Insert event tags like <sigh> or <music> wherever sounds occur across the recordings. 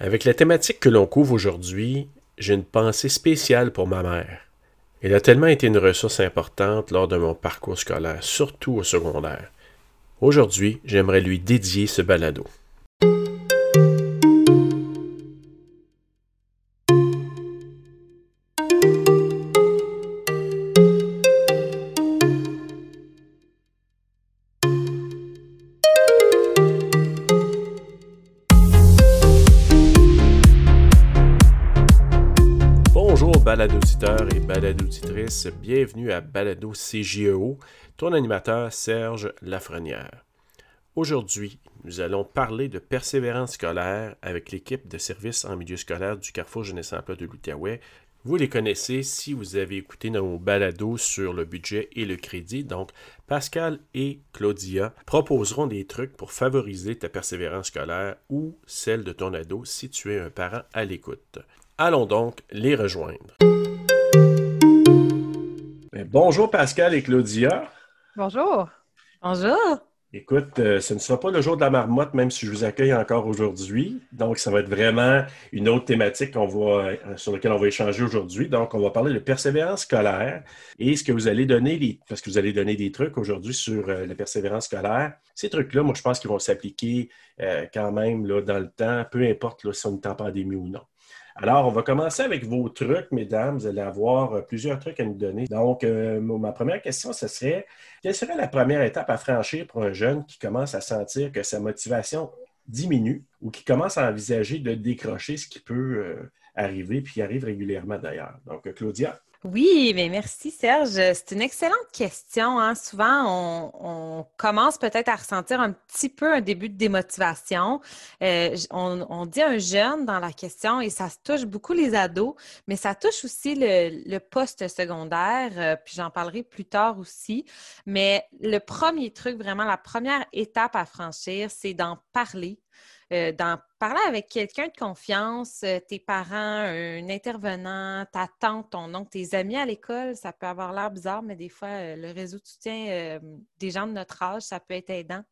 Avec la thématique que l'on couvre aujourd'hui, j'ai une pensée spéciale pour ma mère. Elle a tellement été une ressource importante lors de mon parcours scolaire, surtout au secondaire. Aujourd'hui, j'aimerais lui dédier ce balado. Bienvenue à Balado CGEO, ton animateur Serge Lafrenière. Aujourd'hui, nous allons parler de persévérance scolaire avec l'équipe de services en milieu scolaire du Carrefour Jeunesse Emploi de l'Outaouais. Vous les connaissez si vous avez écouté nos balados sur le budget et le crédit. Donc, Pascal et Claudia proposeront des trucs pour favoriser ta persévérance scolaire ou celle de ton ado si tu es un parent à l'écoute. Allons donc les rejoindre. Bonjour Pascal et Claudia. Bonjour. Bonjour. Écoute, euh, ce ne sera pas le jour de la marmotte, même si je vous accueille encore aujourd'hui. Donc, ça va être vraiment une autre thématique va, euh, sur laquelle on va échanger aujourd'hui. Donc, on va parler de persévérance scolaire et ce que vous allez donner, parce que vous allez donner des trucs aujourd'hui sur euh, la persévérance scolaire. Ces trucs-là, moi, je pense qu'ils vont s'appliquer quand même là, dans le temps, peu importe là, si on est en pandémie ou non. Alors, on va commencer avec vos trucs, mesdames. Vous allez avoir euh, plusieurs trucs à nous donner. Donc, euh, ma première question, ce serait quelle serait la première étape à franchir pour un jeune qui commence à sentir que sa motivation diminue ou qui commence à envisager de décrocher, ce qui peut euh, arriver, puis qui arrive régulièrement d'ailleurs? Donc, Claudia. Oui, mais merci Serge. C'est une excellente question. Hein. Souvent, on, commence peut-être à ressentir un petit peu un début de démotivation. Euh, on, dit un jeune dans la question et ça touche beaucoup les ados, mais ça touche aussi le, poste secondaire, euh, puis j'en parlerai plus tard aussi. Mais le premier truc, vraiment, la première étape à franchir, c'est d'en parler euh, parler avec quelqu'un de confiance, euh, tes parents, un intervenant, ta tante, ton oncle, tes amis à l'école, ça peut avoir l'air bizarre, mais des fois, euh, le réseau de soutien des gens de notre âge, ça peut être aidant.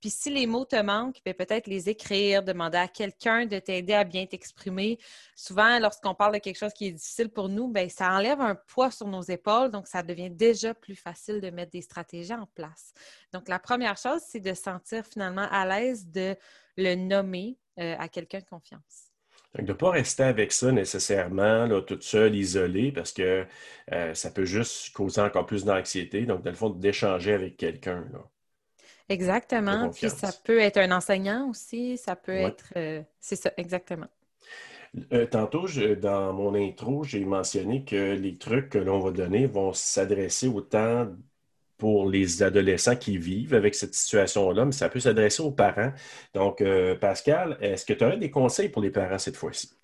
Puis si les mots te manquent, ben, peut-être les écrire, demander à quelqu'un de t'aider à bien t'exprimer. Souvent, lorsqu'on parle de quelque chose qui est difficile pour nous, bien, ça enlève un poids sur nos épaules, donc ça devient déjà plus facile de mettre des stratégies en place. Donc, la première chose, c'est de sentir finalement à l'aise de le nommer euh, à quelqu'un de confiance. Donc, de ne pas rester avec ça nécessairement, là, toute seule, isolée, parce que euh, ça peut juste causer encore plus d'anxiété. Donc, dans le fond, d'échanger avec quelqu'un. Exactement. Puis ça peut être un enseignant aussi, ça peut être. Euh, c'est ça, exactement. tantôt, dans mon intro, j'ai mentionné que les trucs que l'on va donner vont s'adresser autant pour les adolescents qui vivent avec cette situation-là, mais ça peut s'adresser aux parents. Donc, euh, Pascal, est-ce que tu aurais des conseils pour les parents cette fois-ci?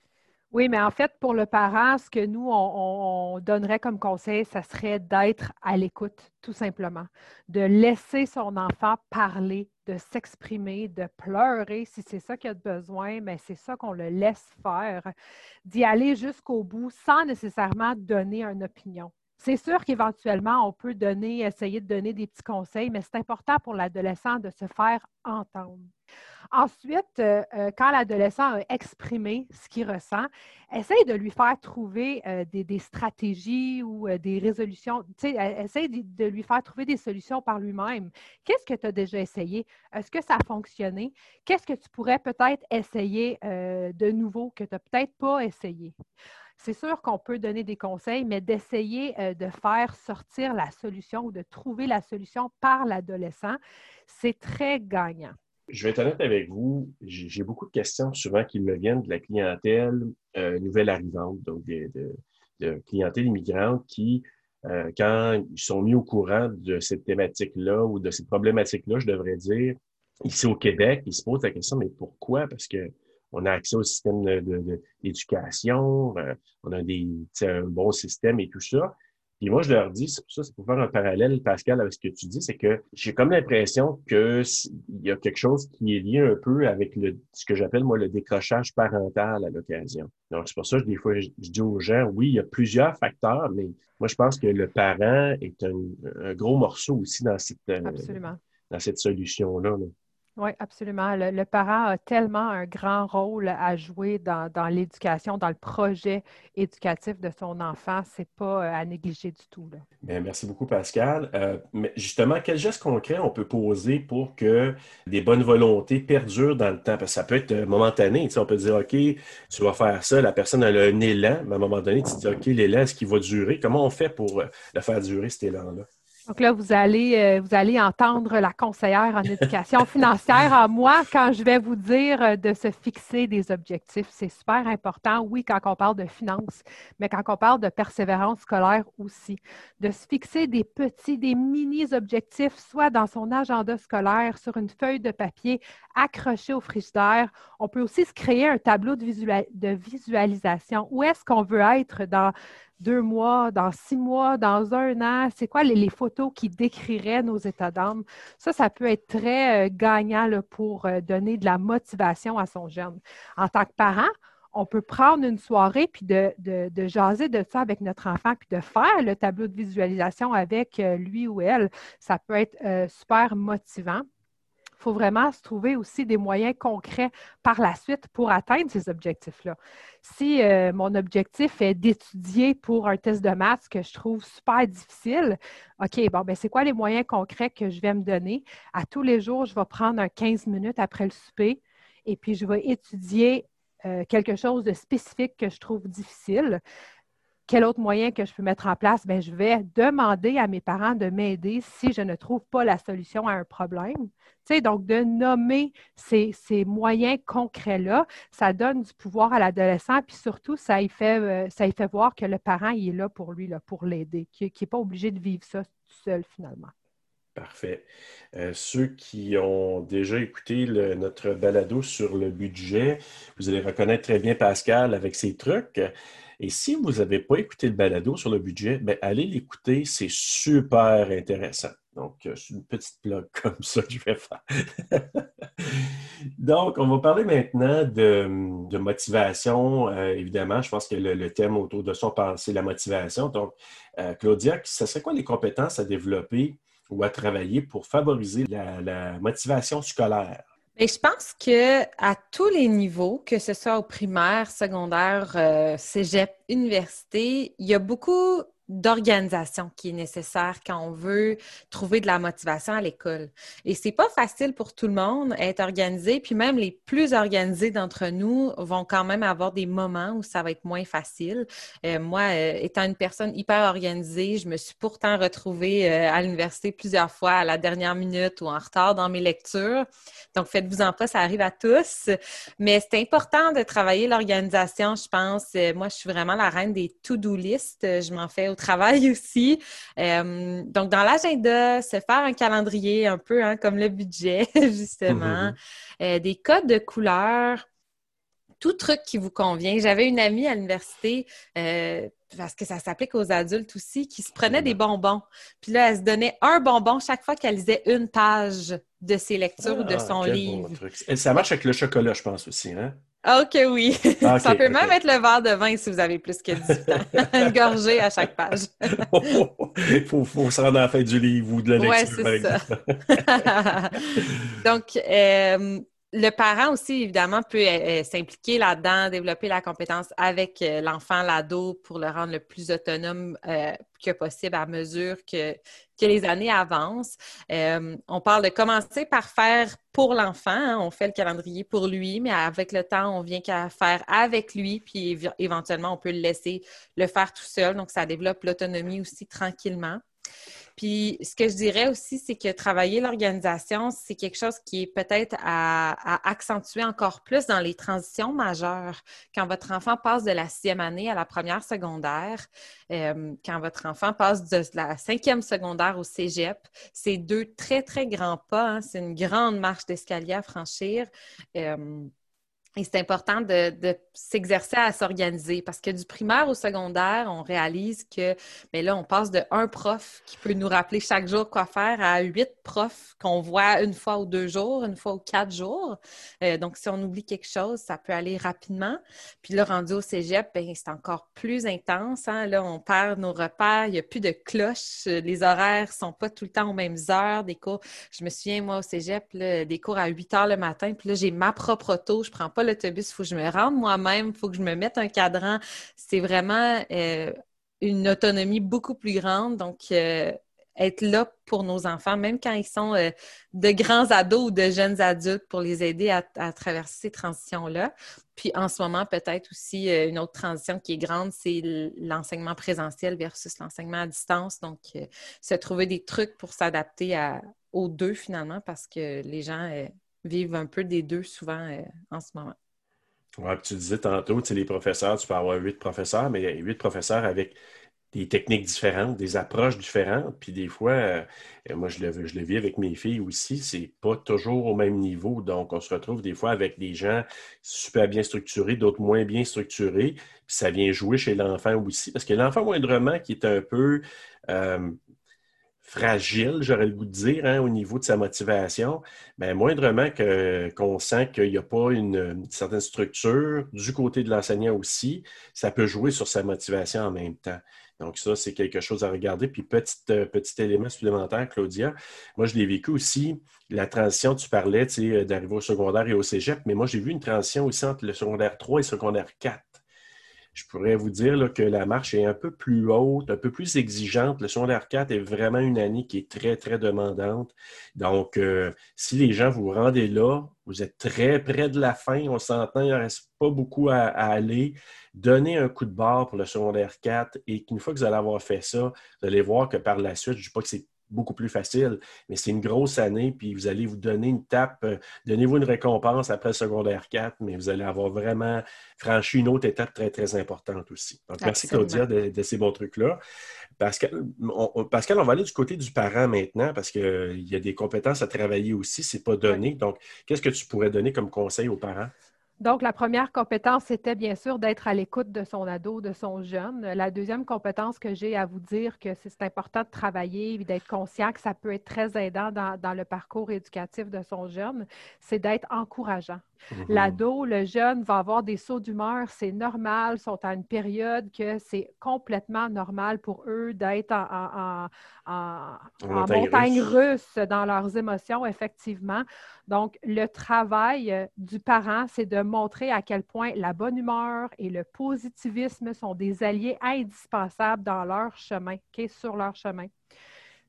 Oui, mais en fait, pour le parent, ce que nous, on, donnerait comme conseil, ça serait d'être à l'écoute, tout simplement, de laisser son enfant parler, de s'exprimer, de pleurer. Si c'est ça qu'il a besoin, mais c'est ça qu'on le laisse faire, d'y aller jusqu'au bout sans nécessairement donner une opinion. C'est sûr qu'éventuellement, on peut donner, essayer de donner des petits conseils, mais c'est important pour l'adolescent de se faire entendre. Ensuite, euh, euh, quand l'adolescent a exprimé ce qu'il ressent, essaye de lui faire trouver euh, des, stratégies ou des résolutions. Essaye de, de, lui faire trouver des solutions par lui-même. Qu'est-ce que tu as déjà essayé? Est-ce que ça a fonctionné? Qu'est-ce que tu pourrais peut-être essayer de nouveau que tu n'as peut-être pas essayé? C'est sûr qu'on peut donner des conseils, mais d'essayer euh, de faire sortir la solution ou de trouver la solution par l'adolescent, c'est très gagnant. Je vais être honnête avec vous, j'ai beaucoup de questions souvent qui me viennent de la clientèle euh, nouvelle arrivante, donc de, clientèle immigrante qui, euh, quand ils sont mis au courant de cette thématique-là ou de cette problématique-là, je devrais dire, ici au Québec, ils se posent la question, mais pourquoi? Parce que on a accès au système d'éducation, euh, on a des, un bon système et tout ça. Puis moi, je leur dis, c'est pour ça, c'est pour faire un parallèle, Pascal, avec ce que tu dis, c'est que j'ai comme l'impression qu'il y a quelque chose qui est lié un peu avec le, ce que j'appelle, moi, le décrochage parental à l'occasion. Donc, c'est pour ça que des fois, je, dis aux gens, oui, il y a plusieurs facteurs, mais moi, je pense que le parent est un, gros morceau aussi dans cette, euh, dans cette solution-là. là Oui, absolument. Le, parent a tellement un grand rôle à jouer dans, l'éducation, dans le projet éducatif de son enfant. Ce n'est pas euh, à négliger du tout. merci beaucoup, Pascal. Euh, mais justement, quel geste concret on peut poser pour que des bonnes volontés perdurent dans le temps? Parce que ça peut être euh, momentané. on peut dire, OK, tu vas faire ça, la personne a un élan, mais à un moment donné, tu te dis, OK, l'élan, est-ce qu'il va durer? Comment on fait pour le faire durer, cet élan-là? Donc là, vous allez, euh, vous allez entendre la conseillère en éducation financière à moi quand je vais vous dire euh, de se fixer des objectifs. C'est super important, oui, quand on parle de finances, mais quand on parle de persévérance scolaire aussi. De se fixer des petits, des mini-objectifs, soit dans son agenda scolaire, sur une feuille de papier, accroché au frigidaire. On peut aussi se créer un tableau de visualisation. Où est-ce qu'on veut être dans deux mois, dans six mois, dans un an? C'est quoi les, photos qui décriraient nos états d'âme? Ça, ça peut être très euh, gagnant pour euh, donner de la motivation à son jeune. En tant que parent, on peut prendre une soirée puis de, jaser de ça avec notre enfant puis de faire le tableau de visualisation avec euh, lui ou elle. Ça peut être super motivant faut vraiment se trouver aussi des moyens concrets par la suite pour atteindre ces objectifs-là. Si euh, mon objectif est d'étudier pour un test de maths que je trouve super difficile, OK, bon, ben c'est quoi les moyens concrets que je vais me donner? À tous les jours, je vais prendre un 15 minutes après le souper et puis je vais étudier euh, quelque chose de spécifique que je trouve difficile quel autre moyen que je peux mettre en place? Bien, je vais demander à mes parents de m'aider si je ne trouve pas la solution à un problème. Tu donc, de nommer ces, moyens concrets-là, ça donne du pouvoir à l'adolescent, puis surtout, ça y fait, euh, voir que le parent est là pour lui, là, pour l'aider, qu'il n'est pas obligé de vivre ça tout seul finalement. Parfait. Euh, ceux qui ont déjà écouté notre balado sur le budget, vous allez reconnaître très bien Pascal avec ses trucs. Et si vous n'avez pas écouté le balado sur le budget, ben, allez l'écouter, c'est super intéressant. Donc, euh, c'est une petite blog <laughs> comme ça que je vais faire. <laughs> Donc, on va parler maintenant de, motivation. Euh, évidemment, je pense que le, thème autour de ça, c'est la motivation. Donc, euh, Claudia, ce serait quoi les compétences à développer ou à travailler pour favoriser la motivation scolaire? Mais je pense que à tous les niveaux, que ce soit au primaire, secondaire, euh, cégep, université, il y a beaucoup d'organisation qui est nécessaire quand on veut trouver de la motivation à l'école. Et c'est pas facile pour tout le monde être organisé, puis même les plus organisés d'entre nous vont quand même avoir des moments où ça va être moins facile. Euh, moi, euh, étant une personne hyper organisée, je me suis pourtant retrouvée euh, à l'université plusieurs fois à la dernière minute ou en retard dans mes lectures. Donc, faites-vous-en pas, ça arrive à tous. Mais c'est important de travailler l'organisation, je pense. moi, je suis vraiment la reine des to-do list. Je m'en fais au travail <laughs> aussi. Euh, donc, dans l'agenda, se faire un calendrier un peu hein, comme le budget, <laughs> justement. Mm-hmm. Euh, des codes de couleurs, tout truc qui vous convient. J'avais une amie à l'université, euh, parce que ça s'applique aux adultes aussi, qui se prenait des bonbons. Puis là, elle se donnait un bonbon chaque fois qu'elle lisait une page de ses lectures ou de ah, son livre. ça marche avec le chocolat, je pense aussi, hein? OK, oui. Ah, <laughs> ça peut même être le verre de vin si vous avez plus que 18 ans. <laughs> Une gorgée à chaque page. Il <laughs> faut, faut, se rendre à la fin du livre ou de la lecture. Oui, c'est ça. Donc, euh, le parent aussi, évidemment, peut euh, euh, s'impliquer là-dedans, développer la compétence avec euh, l'enfant, l'ado, pour le rendre le plus autonome que possible à mesure que, les années avancent. on parle de commencer par faire pour l'enfant. Hein. on fait le calendrier pour lui, mais avec le temps, on vient qu'à faire avec lui, puis éventuellement, on peut le laisser le faire tout seul. Donc, ça développe l'autonomie aussi tranquillement. Puis ce que je dirais aussi, c'est que travailler l'organisation, c'est quelque chose qui est peut-être à, accentuer encore plus dans les transitions majeures. Quand votre enfant passe de la sixième année à la première secondaire, euh, quand votre enfant passe de la cinquième secondaire au cégep, c'est deux très, très grands pas. Hein. C'est une grande marche d'escalier à franchir. Euh, Et c'est important de, s'exercer à s'organiser parce que du primaire au secondaire, on réalise que, mais là, on passe de un prof qui peut nous rappeler chaque jour quoi faire à huit profs qu'on voit une fois ou deux jours, une fois ou quatre jours. Euh, donc, si on oublie quelque chose, ça peut aller rapidement. Puis là, rendu au cégep, ben, c'est encore plus intense. Hein. Là, on perd nos repères, il n'y a plus de cloches, les horaires ne sont pas tout le temps aux mêmes heures. Des cours, je me souviens, moi, au cégep, des cours à 8 heures le matin, puis là, j'ai ma propre auto, je prends pas l'autobus, il faut que je me rende moi-même, il faut que je me mette un cadran. C'est vraiment euh, une autonomie beaucoup plus grande. Donc, euh, être là pour nos enfants, même quand ils sont euh, de grands ados ou de jeunes adultes, pour les aider à, traverser ces transitions-là. Puis en ce moment, peut-être aussi une autre transition qui est grande, c'est l'enseignement présentiel versus l'enseignement à distance. Donc, se trouver des trucs pour s'adapter aux deux finalement, parce que les gens vivent un peu des deux souvent en ce moment. Oui, tu disais tantôt, tu sais, les professeurs, tu peux avoir huit professeurs, mais huit professeurs avec des techniques différentes, des approches différentes. Puis des fois, euh, moi, je le, je le vis avec mes filles aussi, c'est pas toujours au même niveau. Donc, on se retrouve des fois avec des gens super bien structurés, d'autres moins bien structurés. Puis ça vient jouer chez l'enfant aussi. Parce que l'enfant, moindrement, qui est un peu euh, fragile, j'aurais le goût de dire, hein, au niveau de sa motivation, mais moindrement qu'on sent qu'il n'y a pas une, certaine structure du côté de l'enseignant aussi, ça peut jouer sur sa motivation en même temps. Donc, ça, c'est quelque chose à regarder. Puis, petit, euh, petit élément supplémentaire, Claudia, moi, je l'ai vécu aussi, la transition, tu parlais d'arriver au secondaire et au cégep, mais moi, j'ai vu une transition aussi entre le secondaire 3 et le secondaire 4 je pourrais vous dire que la marche est un peu plus haute, un peu plus exigeante. Le secondaire 4 est vraiment une année qui est très, très demandante. Donc, euh, si les gens vous rendez là, vous êtes très près de la fin, on s'entend, il ne reste pas beaucoup à, aller. Donnez un coup de barre pour le secondaire 4 et qu'une fois que vous allez avoir fait ça, vous allez voir que par la suite, je ne dis pas que c'est beaucoup plus facile. Mais c'est une grosse année, puis vous allez vous donner une tape, euh, donnez-vous une récompense après le secondaire 4, mais vous allez avoir vraiment franchi une autre étape très, très importante aussi. Donc, merci Claudia de, ces bons trucs-là. Pascal on, Pascal, on va aller du côté du parent maintenant parce qu'il y a des compétences à travailler aussi, c'est pas donné. Donc, qu'est-ce que tu pourrais donner comme conseil aux parents? Donc, la première compétence, c'était bien sûr d'être à l'écoute de son ado, de son jeune. La deuxième compétence que j'ai à vous dire que c'est important de travailler et d'être conscient que ça peut être très aidant dans, le parcours éducatif de son jeune, c'est d'être encourageant. Mhm. L'ado, le jeune va avoir des sauts d'humeur, c'est normal, sont à une période que c'est complètement normal pour eux d'être en, montagne, russe. dans leurs émotions, effectivement. Donc, le travail euh, du parent, c'est de montrer à quel point la bonne humeur et le positivisme sont des alliés indispensables dans leur chemin, sur leur chemin.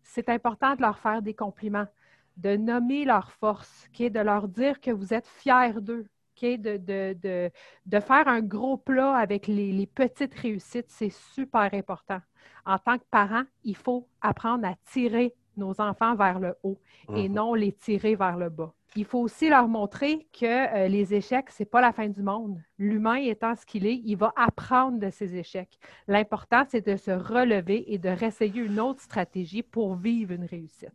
C'est important de leur faire des compliments de nommer leurs forces, de leur dire que vous êtes fiers d'eux, de, faire un gros plat avec les, petites réussites, c'est super important. En tant que parent, il faut apprendre à tirer nos enfants vers le haut et mhm. non les tirer vers le bas. Il faut aussi leur montrer que euh, les échecs, ce n'est pas la fin du monde. L'humain étant ce qu'il est, il va apprendre de ses échecs. L'important, c'est de se relever et de réessayer une autre stratégie pour vivre une réussite.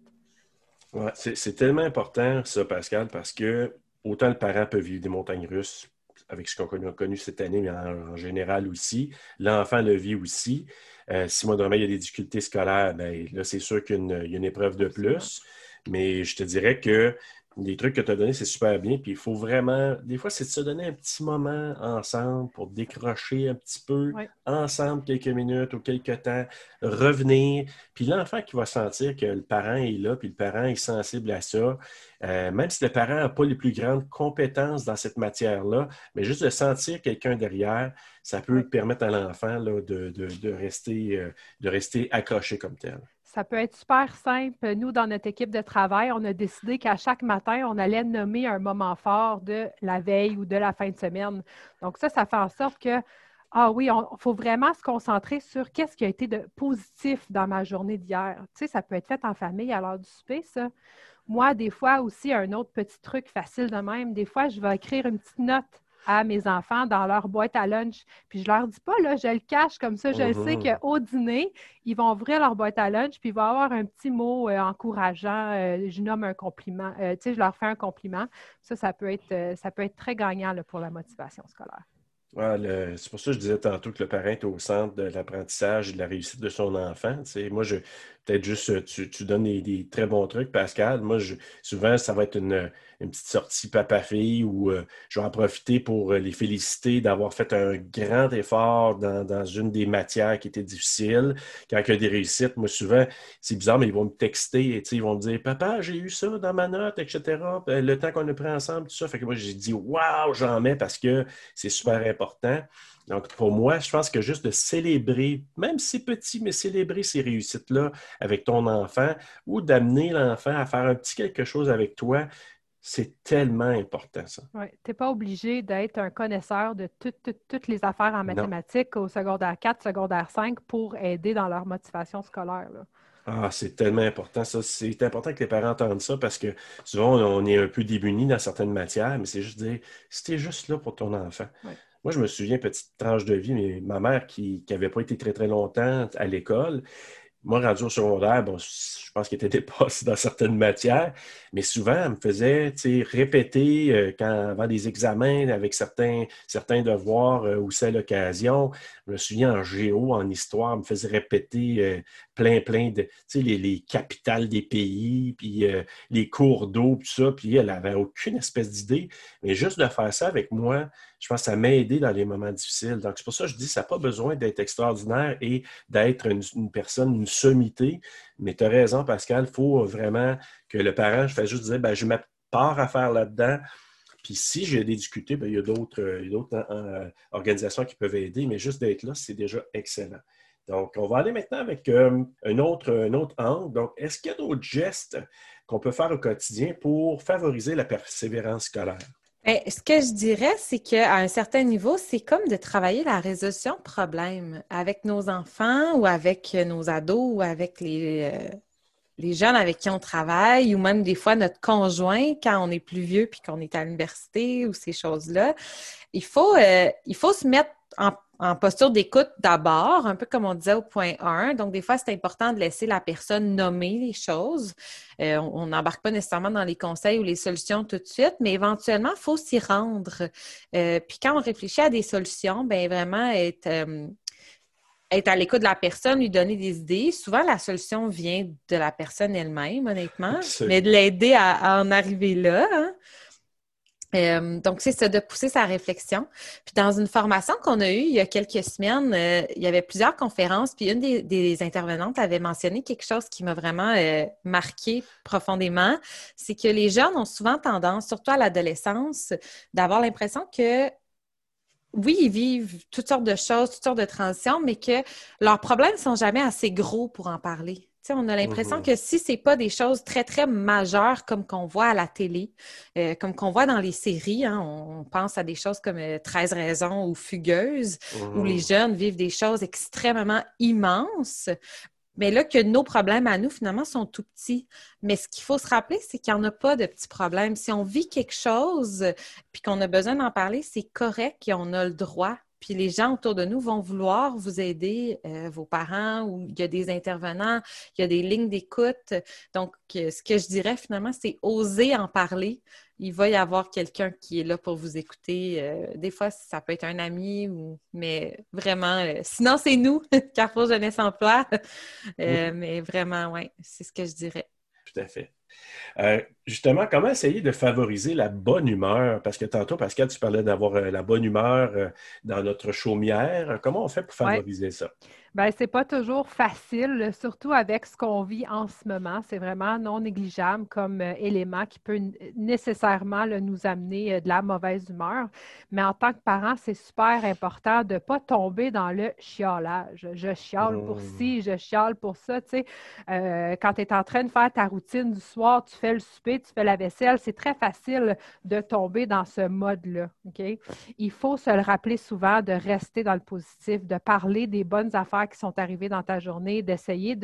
Ouais, c'est tellement important, ça, Pascal, parce que autant le parent peut vivre des montagnes russes avec ce qu'on a connu cette année, mais en, général aussi. L'enfant le vit aussi. Euh, si moi, il y a des difficultés scolaires, ben, là, c'est sûr qu'il y, a une épreuve de plus. Mais je te dirais que les trucs que tu as donnés, c'est super bien. Puis il faut vraiment, des fois, c'est de se donner un petit moment ensemble pour décrocher un petit peu ensemble quelques minutes ou quelques temps, revenir. Puis l'enfant qui va sentir que le parent est là, puis le parent est sensible à ça, euh, même si le parent n'a pas les plus grandes compétences dans cette matière-là, mais juste de sentir quelqu'un derrière, ça peut permettre à l'enfant de, de, rester, euh, de rester accroché comme tel. Ça peut être super simple. Nous, dans notre équipe de travail, on a décidé qu'à chaque matin, on allait nommer un moment fort de la veille ou de la fin de semaine. Donc, ça, ça fait en sorte que, ah oui, il faut vraiment se concentrer sur qu'est-ce qui a été de positif dans ma journée d'hier. Tu sais, ça peut être fait en famille à l'heure du souper, ça. Moi, des fois aussi, un autre petit truc facile de même, des fois, je vais écrire une petite note à mes enfants dans leur boîte à lunch. Puis je leur dis pas, là, je le cache comme ça. Je le sais mhm. qu'au dîner, ils vont ouvrir leur boîte à lunch, puis il va y avoir un petit mot euh, encourageant. Euh, je nomme un compliment. tu sais, je leur fais un compliment. Ça, ça peut être, ça peut être très gagnant pour la motivation scolaire c'est pour ça que je disais tantôt que le parent est au centre de l'apprentissage et de la réussite de son enfant. moi, je peut-être juste, tu, donnes des, très bons trucs, Pascal. Moi, je, souvent, ça va être une, petite sortie papa-fille où euh, je vais en profiter pour euh, les féliciter d'avoir fait un grand effort dans, une des matières qui était difficile. Quand il y a des réussites, moi, souvent, c'est bizarre, mais ils vont me texter et ils vont me dire Papa, j'ai eu ça dans ma note, etc. Le temps qu'on a pris ensemble, tout ça. Fait que moi, j'ai dit Waouh, j'en mets parce que c'est super important. Donc, pour moi, je pense que juste de célébrer, même si c'est petit, mais célébrer ces réussites-là avec ton enfant ou d'amener l'enfant à faire un petit quelque chose avec toi, c'est tellement important, ça. Oui, tu n'es pas obligé d'être un connaisseur de toutes les affaires en mathématiques au secondaire 4, secondaire 5 pour aider dans leur motivation scolaire. Ah, c'est tellement important, ça. C'est important que les parents entendent ça parce que souvent, on est un peu démunis dans certaines matières, mais c'est juste dire, c'était juste là pour ton enfant. Moi, je me souviens, petite tranche de vie, mais ma mère qui n'avait pas été très, très longtemps à l'école, moi, rendu au secondaire, bon, je pense qu'il était <laughs> dépassé dans certaines matières, mais souvent, elle me faisait répéter euh, quand, avant des examens avec certains, devoirs euh, où c'est l'occasion. Je me souviens en géo, en histoire, me faisait répéter euh, plein, plein de, les, les capitales des pays, puis les cours d'eau, tout ça, puis elle n'avait aucune espèce d'idée. Mais juste de faire ça avec moi, je pense que ça m'a aidé dans les moments difficiles. Donc, c'est pour ça que je dis, ça n'a pas besoin d'être extraordinaire et d'être une, personne, une sommité. Mais tu as raison, Pascal, il faut vraiment que le parent, je fais juste dire, ben, je ma part à faire là-dedans. Puis si j'ai difficultés, ben, il y a d'autres euh, euh, organisations qui peuvent aider, mais juste d'être là, c'est déjà excellent. Donc, on va aller maintenant avec euh, un, autre, un autre angle. Donc, est-ce qu'il y a d'autres gestes qu'on peut faire au quotidien pour favoriser la persévérance scolaire? Ben, ce que je dirais, c'est qu'à un certain niveau, c'est comme de travailler la résolution de problèmes avec nos enfants ou avec nos ados ou avec les, euh, les jeunes avec qui on travaille ou même des fois notre conjoint quand on est plus vieux puis qu'on est à l'université ou ces choses-là. Il faut, euh, se mettre en posture d'écoute d'abord, un peu comme on disait au point 1. Donc, des fois, c'est important de laisser la personne nommer les choses. Euh, on n'embarque pas nécessairement dans les conseils ou les solutions tout de suite, mais éventuellement, il faut s'y rendre. Euh, puis quand on réfléchit à des solutions, bien vraiment être, être à l'écoute de la personne, lui donner des idées. Souvent, la solution vient de la personne elle-même, honnêtement, mais de l'aider à, en arriver là. Hein. Euh, donc, c'est ça, de pousser sa réflexion. Puis dans une formation qu'on a eue il y a quelques semaines, euh, il y avait plusieurs conférences, puis une des, intervenantes avait mentionné quelque chose qui m'a vraiment euh, marqué profondément, c'est que les jeunes ont souvent tendance, surtout à l'adolescence, d'avoir l'impression que oui, ils vivent toutes sortes de choses, toutes sortes de transitions, mais que leurs problèmes ne sont jamais assez gros pour en parler on a l'impression mm-hmm. que si c'est pas des choses très, très majeures comme qu'on voit à la télé, euh, comme qu'on voit dans les séries, hein, on, pense à des choses comme 13 euh, raisons ou Fugueuses, où les mm-hmm. jeunes vivent des choses extrêmement immenses, mais là que nos problèmes à nous, finalement, sont tout petits. Mais ce qu'il faut se rappeler, c'est qu'il n'y en a pas de petits problèmes. Si on vit quelque chose puis qu'on a besoin d'en parler, c'est correct et on a le droit puis les gens autour de nous vont vouloir vous aider, euh, vos parents, ou il y a des intervenants, il y a des lignes d'écoute. Donc, euh, ce que je dirais finalement, c'est oser en parler. Il va y avoir quelqu'un qui est là pour vous écouter. Euh, des fois, ça peut être un ami, ou... mais vraiment, sinon c'est nous, <laughs> Carrefour Jeunesse Emploi. Mais vraiment, oui, c'est ce que je dirais. Tout à fait. Euh, justement, comment essayer de favoriser la bonne humeur? Parce que tantôt, Pascal, tu parlais d'avoir euh, la bonne humeur euh, dans notre chaumière. Comment on fait pour favoriser ça? Bien, c'est pas toujours facile, surtout avec ce qu'on vit en ce moment. C'est vraiment non négligeable comme élément qui peut nécessairement nous amener de la mauvaise humeur. Mais en tant que parent, c'est super important de ne pas tomber dans le chiolage. Je chiale pour mmh. ci, je chiale pour ça. Tu sais, quand tu es en train de faire ta routine du soir, tu fais le souper, tu fais la vaisselle, c'est très facile de tomber dans ce mode-là. Il faut se le rappeler souvent de rester dans le positif, de parler des bonnes affaires qui sont arrivés dans ta journée, d'essayer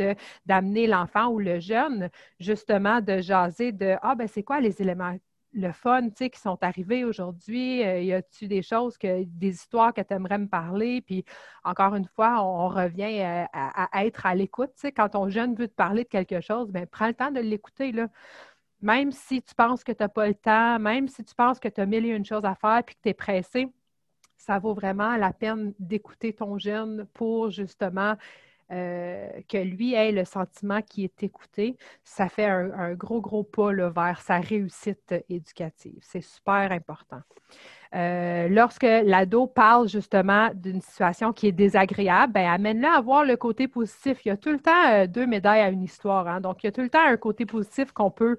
d'amener l'enfant ou le jeune, justement, de jaser de Ah, ben c'est quoi les éléments le fun, qui sont arrivées aujourd'hui? Euh, y a-tu des choses, que, des histoires que tu aimerais me parler? Puis, encore une fois, on, revient euh, à, être à l'écoute. Tu quand ton jeune veut te parler de quelque chose, bien, prends le temps de l'écouter. Même si tu penses que tu n'as pas le temps, même si tu penses que tu as mille et une choses à faire puis que tu es pressé, ça vaut vraiment la peine d'écouter ton jeune pour justement euh, que lui ait le sentiment qu'il est écouté, ça fait un, gros, gros pas vers sa réussite éducative. C'est super important. Euh, lorsque l'ado parle justement d'une situation qui est désagréable, ben, amène-le à voir le côté positif. Il y a tout le temps euh, deux médailles à une histoire. Hein. Donc, il y a tout le temps un côté positif qu'on peut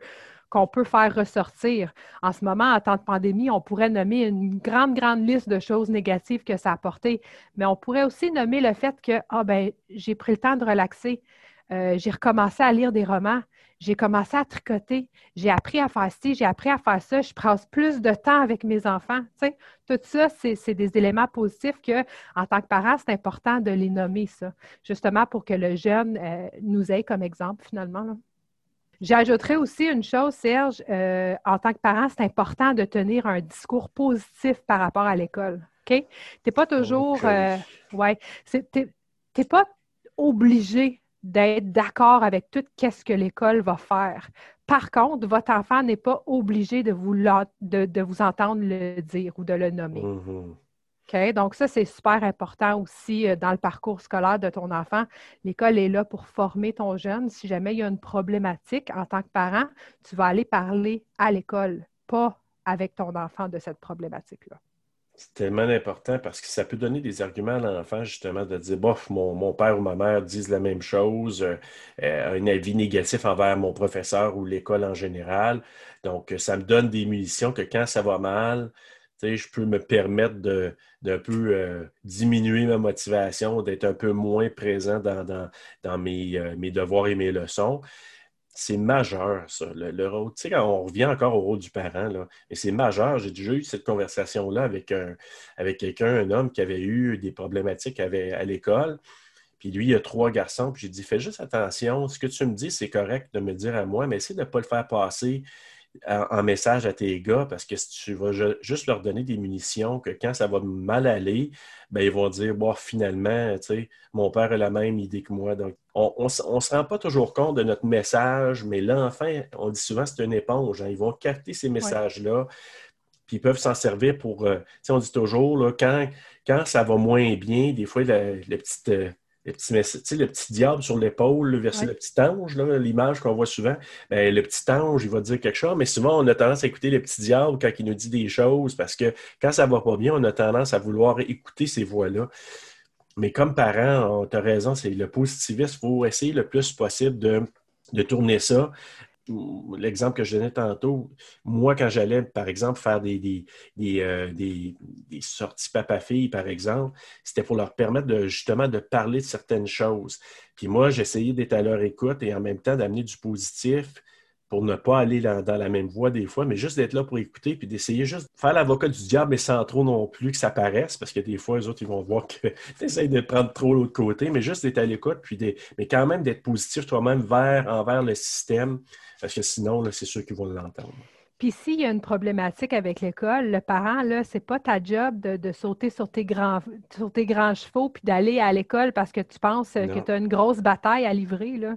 qu'on peut faire ressortir. En ce moment, en temps de pandémie, on pourrait nommer une grande, grande liste de choses négatives que ça a apporté, mais on pourrait aussi nommer le fait que, ah ben, j'ai pris le temps de relaxer, euh, j'ai recommencé à lire des romans, j'ai commencé à tricoter, j'ai appris à faire ci, j'ai appris à faire ça, je passe plus de temps avec mes enfants. tout ça, c'est des éléments positifs que, en tant que parent, c'est important de les nommer, ça, justement pour que le jeune euh, nous ait comme exemple, finalement. J'ajouterais aussi une chose, Serge, euh, en tant que parent, c'est important de tenir un discours positif par rapport à l'école. OK? Tu n'es pas toujours. Euh, ouais. Tu n'es pas obligé d'être d'accord avec tout ce que l'école va faire. Par contre, votre enfant n'est pas obligé de vous, de, vous entendre le dire ou de le nommer. Mm-hmm. Donc, ça, c'est super important aussi euh, dans le parcours scolaire de ton enfant. L'école est là pour former ton jeune. Si jamais il y a une problématique en tant que parent, tu vas aller parler à l'école, pas avec ton enfant de cette problématique-là. C'est tellement important parce que ça peut donner des arguments à l'enfant, justement, de dire bof, mon, père ou ma mère disent la même chose, euh, euh, un avis négatif envers mon professeur ou l'école en général. Donc, ça me donne des munitions que quand ça va mal, je peux me permettre de, d'un peu euh, diminuer ma motivation, d'être un peu moins présent dans, dans, euh, mes, devoirs et mes leçons. C'est majeur, ça. Le, on revient encore au rôle du parent, là, mais c'est majeur. J'ai déjà eu cette conversation-là avec, avec quelqu'un, un homme qui avait eu des problématiques à l'école. Puis lui, il a trois garçons. Puis j'ai dit, fais juste attention. Ce que tu me dis, c'est correct de me dire à moi, mais essaie de ne pas le faire passer en, message à tes gars parce que si tu vas juste leur donner des munitions que quand ça va mal aller, ben, ils vont dire bon, finalement, mon père a la même idée que moi. Donc, on ne se rend pas toujours compte de notre message, mais l'enfant, on dit souvent, c'est une éponge. Hein. Ils vont capter ces messages-là. Puis ils peuvent s'en servir pour. Euh, on dit toujours, là, quand, quand ça va moins bien, des fois, la, petite. Le petit, le petit diable sur l'épaule versus le petit ange, l'image qu'on voit souvent, ben, le petit ange, il va dire quelque chose, mais souvent, on a tendance à écouter le petit diable quand il nous dit des choses, parce que quand ça va pas bien, on a tendance à vouloir écouter ces voix-là. Mais comme parent, tu as raison, c'est le positivisme, il faut essayer le plus possible de, de tourner ça l'exemple que je donnais tantôt, moi, quand j'allais, par exemple, faire des, des, des, euh, des sorties papa-fille, par exemple, c'était pour leur permettre de, justement de parler de certaines choses. Puis moi, j'essayais d'être à leur écoute et en même temps d'amener du positif pour ne pas aller dans, la même voie des fois, mais juste d'être là pour écouter puis d'essayer juste de faire l'avocat du diable, mais sans trop non plus que ça paraisse, parce que des fois, les autres, ils vont voir que <laughs> tu essaies de prendre trop l'autre côté, mais juste d'être à l'écoute, puis mais quand même d'être positif toi-même vers, envers le système, parce que sinon, c'est sûr qu'ils vont l'entendre. Puis s'il y a une problématique avec l'école, le parent, là, c'est pas ta job de, sauter sur tes grands, sur tes grands chevaux puis d'aller à l'école parce que tu penses que tu as une grosse bataille à livrer. Là.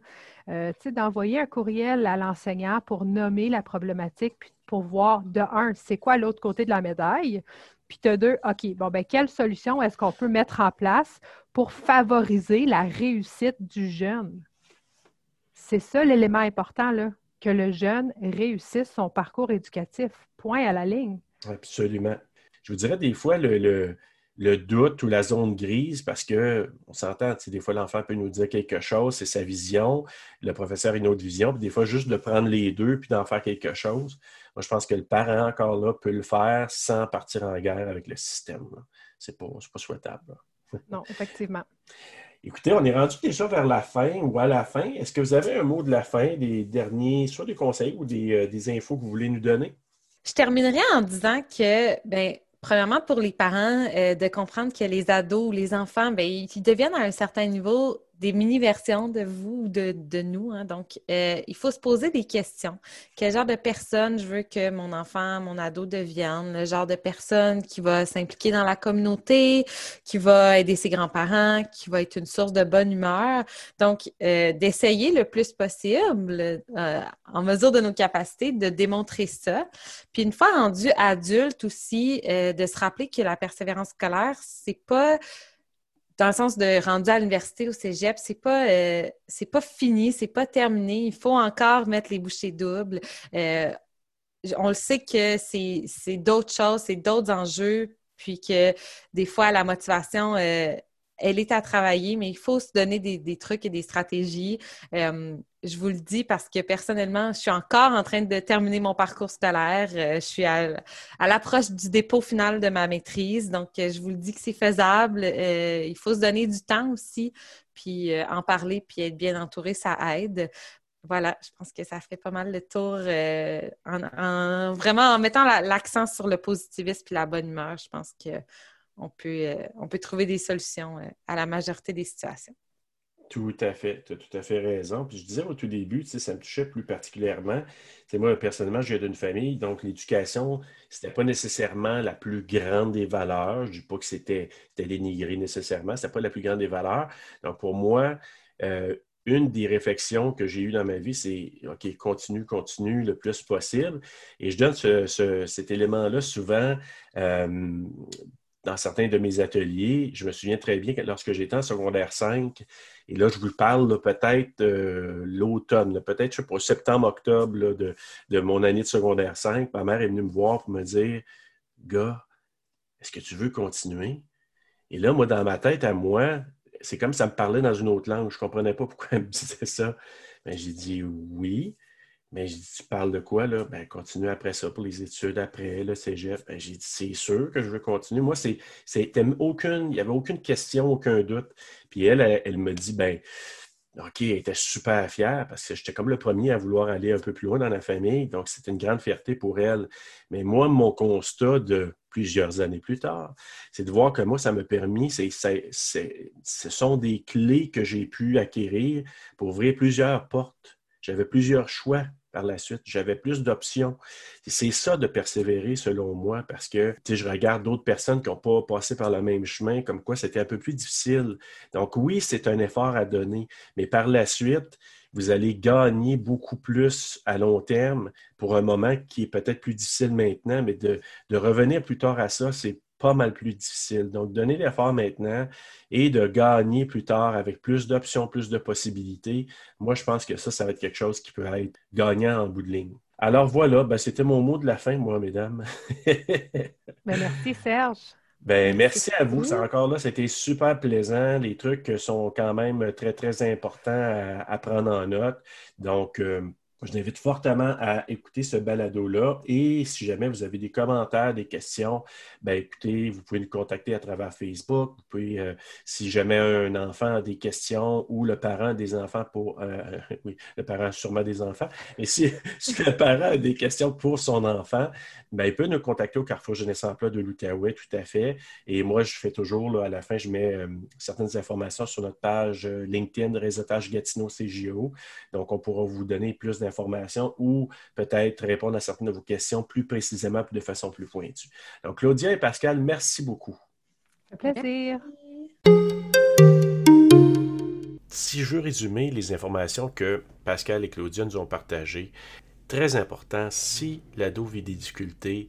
Euh, d'envoyer un courriel à l'enseignant pour nommer la problématique puis pour voir de un, c'est quoi l'autre côté de la médaille. Puis de deux, OK, bon, ben, quelle solution est-ce qu'on peut mettre en place pour favoriser la réussite du jeune? C'est ça l'élément important, là que le jeune réussisse son parcours éducatif. Point à la ligne. Absolument. Je vous dirais des fois le, doute ou la zone grise parce qu'on s'entend, des fois l'enfant peut nous dire quelque chose, c'est sa vision, le professeur a une autre vision, puis des fois juste de prendre les deux puis d'en faire quelque chose. Moi, je pense que le parent encore là peut le faire sans partir en guerre avec le système. Ce n'est pas, pas souhaitable. Non, effectivement. Écoutez, on est rendu déjà vers la fin ou à la fin. Est-ce que vous avez un mot de la fin, des derniers, soit des conseils ou des, euh, infos que vous voulez nous donner? Je terminerai en disant que, ben, premièrement, pour les parents, euh, de comprendre que les ados ou les enfants, ben, ils deviennent à un certain niveau des mini-versions de vous ou de, nous. Hein. Donc, euh, il faut se poser des questions. Quel genre de personne je veux que mon enfant, mon ado devienne? Le genre de personne qui va s'impliquer dans la communauté, qui va aider ses grands-parents, qui va être une source de bonne humeur. Donc, euh, d'essayer le plus possible, euh, en mesure de nos capacités, de démontrer ça. Puis, une fois rendu adulte aussi, de se rappeler que la persévérance scolaire, c'est pas dans le sens de rendu à l'université au cégep, c'est pas euh, c'est pas fini, c'est pas terminé. Il faut encore mettre les bouchées doubles. Euh, on le sait que c'est d'autres choses, c'est d'autres enjeux, puis que des fois la motivation euh, elle est à travailler, mais il faut se donner des, trucs et des stratégies. Euh, je vous le dis parce que personnellement, je suis encore en train de terminer mon parcours scolaire. Euh, je suis à, l'approche du dépôt final de ma maîtrise. Donc, euh, je vous le dis que c'est faisable. il faut se donner du temps aussi, puis en parler, puis être bien entouré, ça aide. Voilà, je pense que ça fait pas mal le tour en, vraiment en mettant l'accent sur le positivisme et la bonne humeur. Je pense que on peut, euh, on peut trouver des solutions euh, à la majorité des situations. Tout à fait, tu as tout à fait raison. Puis je disais au tout début, ça me touchait plus particulièrement. moi, personnellement, je viens d'une famille, donc l'éducation, ce n'était pas nécessairement la plus grande des valeurs. Je ne dis pas que c'était dénigré nécessairement, ce n'était pas la plus grande des valeurs. Donc, pour moi, euh, une des réflexions que j'ai eues dans ma vie, c'est OK, continue, continue le plus possible. Et je donne cet élément-là souvent dans certains de mes ateliers. Je me souviens très bien que lorsque j'étais en secondaire 5, et là, je vous parle peut-être euh, l'automne, peut-être, je sais pas, septembre-octobre de, de, mon année de secondaire 5, ma mère est venue me voir pour me dire Gars, est-ce que tu veux continuer? Et là, moi, dans ma tête, à moi, c'est comme ça me parlait dans une autre langue. Je ne comprenais pas pourquoi elle me disait ça. Mais j'ai dit oui. Mais j'ai dit, tu parles de quoi, là? Ben, continue après ça pour les études, après le cégep. Ben, j'ai dit, c'est sûr que je veux continuer. Moi, c'est, il n'y avait aucune question, aucun doute. Puis elle, elle, me dit, ben, OK, elle était super fière parce que j'étais comme le premier à vouloir aller un peu plus loin dans la famille. Donc, c'était une grande fierté pour elle. Mais moi, mon constat de plusieurs années plus tard, c'est de voir que moi, ça m'a permis, ce sont des clés que j'ai pu acquérir pour ouvrir plusieurs portes. J'avais plusieurs choix par la suite. J'avais plus d'options. C'est ça de persévérer, selon moi, parce que je regarde d'autres personnes qui n'ont pas passé par le même chemin, comme quoi c'était un peu plus difficile. Donc oui, c'est un effort à donner, mais par la suite, vous allez gagner beaucoup plus à long terme pour un moment qui est peut-être plus difficile maintenant, mais de, de revenir plus tard à ça, c'est pas mal plus difficile. Donc, donner l'effort maintenant et de gagner plus tard avec plus d'options, plus de possibilités, moi, je pense que ça, ça va être quelque chose qui peut être gagnant en bout de ligne. Alors voilà, ben, c'était mon mot de la fin, moi, mesdames. <laughs> Ben, merci, Serge. Ben, merci à vous. Encore là, c'était super plaisant. Les trucs sont quand même très, très importants à, prendre en note. Donc, euh, je vous invite fortement à écouter ce balado-là. Et si jamais vous avez des commentaires, des questions, ben écoutez, vous pouvez nous contacter à travers Facebook. Vous pouvez, euh, si jamais un enfant a des questions ou le parent des enfants pour. Euh, <laughs> oui, le parent sûrement des enfants. Mais <laughs> si, le parent a des questions pour son enfant, ben, il peut nous contacter au Carrefour Jeunesse Emploi de l'Outaouais, tout à fait. Et moi, je fais toujours, à la fin, je mets euh, certaines informations sur notre page LinkedIn Réseautage Gatineau CGO. Donc, on pourra vous donner plus d'informations informations ou peut-être répondre à certaines de vos questions plus précisément de façon plus pointue. Donc, Claudia et Pascal, merci beaucoup. Un plaisir. Si je veux résumer les informations que Pascal et Claudia nous ont partagées, très important, si l'ado vit des difficultés,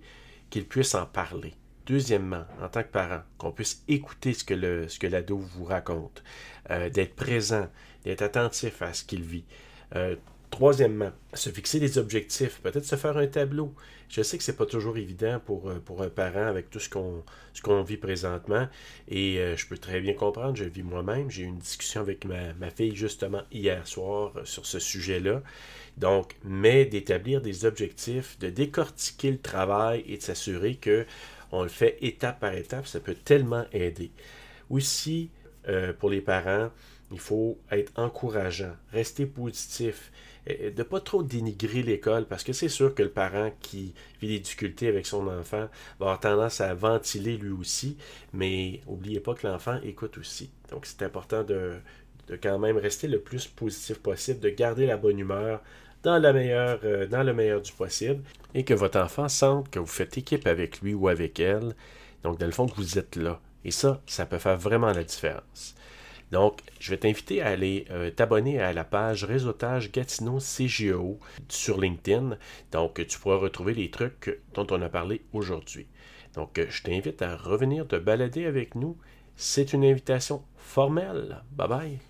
qu'il puisse en parler. Deuxièmement, en tant que parent, qu'on puisse écouter ce que, le, ce que l'ado vous raconte, euh, d'être présent, d'être attentif à ce qu'il vit. Euh, Troisièmement, se fixer des objectifs, peut-être se faire un tableau. Je sais que ce n'est pas toujours évident pour, euh, pour un parent avec tout ce qu'on vit présentement et euh, je peux très bien comprendre, je le vis moi-même. J'ai eu une discussion avec ma, ma, fille justement hier soir euh, sur ce sujet-là. Donc, mais d'établir des objectifs, de décortiquer le travail et de s'assurer que on le fait étape par étape, ça peut tellement aider. Aussi, pour les parents, il faut être encourageant, rester positif, de ne pas trop dénigrer l'école, parce que c'est sûr que le parent qui vit des difficultés avec son enfant va avoir tendance à ventiler lui aussi, mais n'oubliez pas que l'enfant écoute aussi. Donc c'est important de, quand même rester le plus positif possible, de garder la bonne humeur dans, euh, dans le meilleur du possible et que votre enfant sente que vous faites équipe avec lui ou avec elle. Donc, dans le fond, que vous êtes là. Et ça, ça peut faire vraiment la différence. Donc, je vais t'inviter à aller euh, t'abonner à la page Réseautage Gatineau CGO sur LinkedIn. Donc, tu pourras retrouver les trucs dont on a parlé aujourd'hui. Donc, je t'invite à revenir te balader avec nous. C'est une invitation formelle. Bye bye.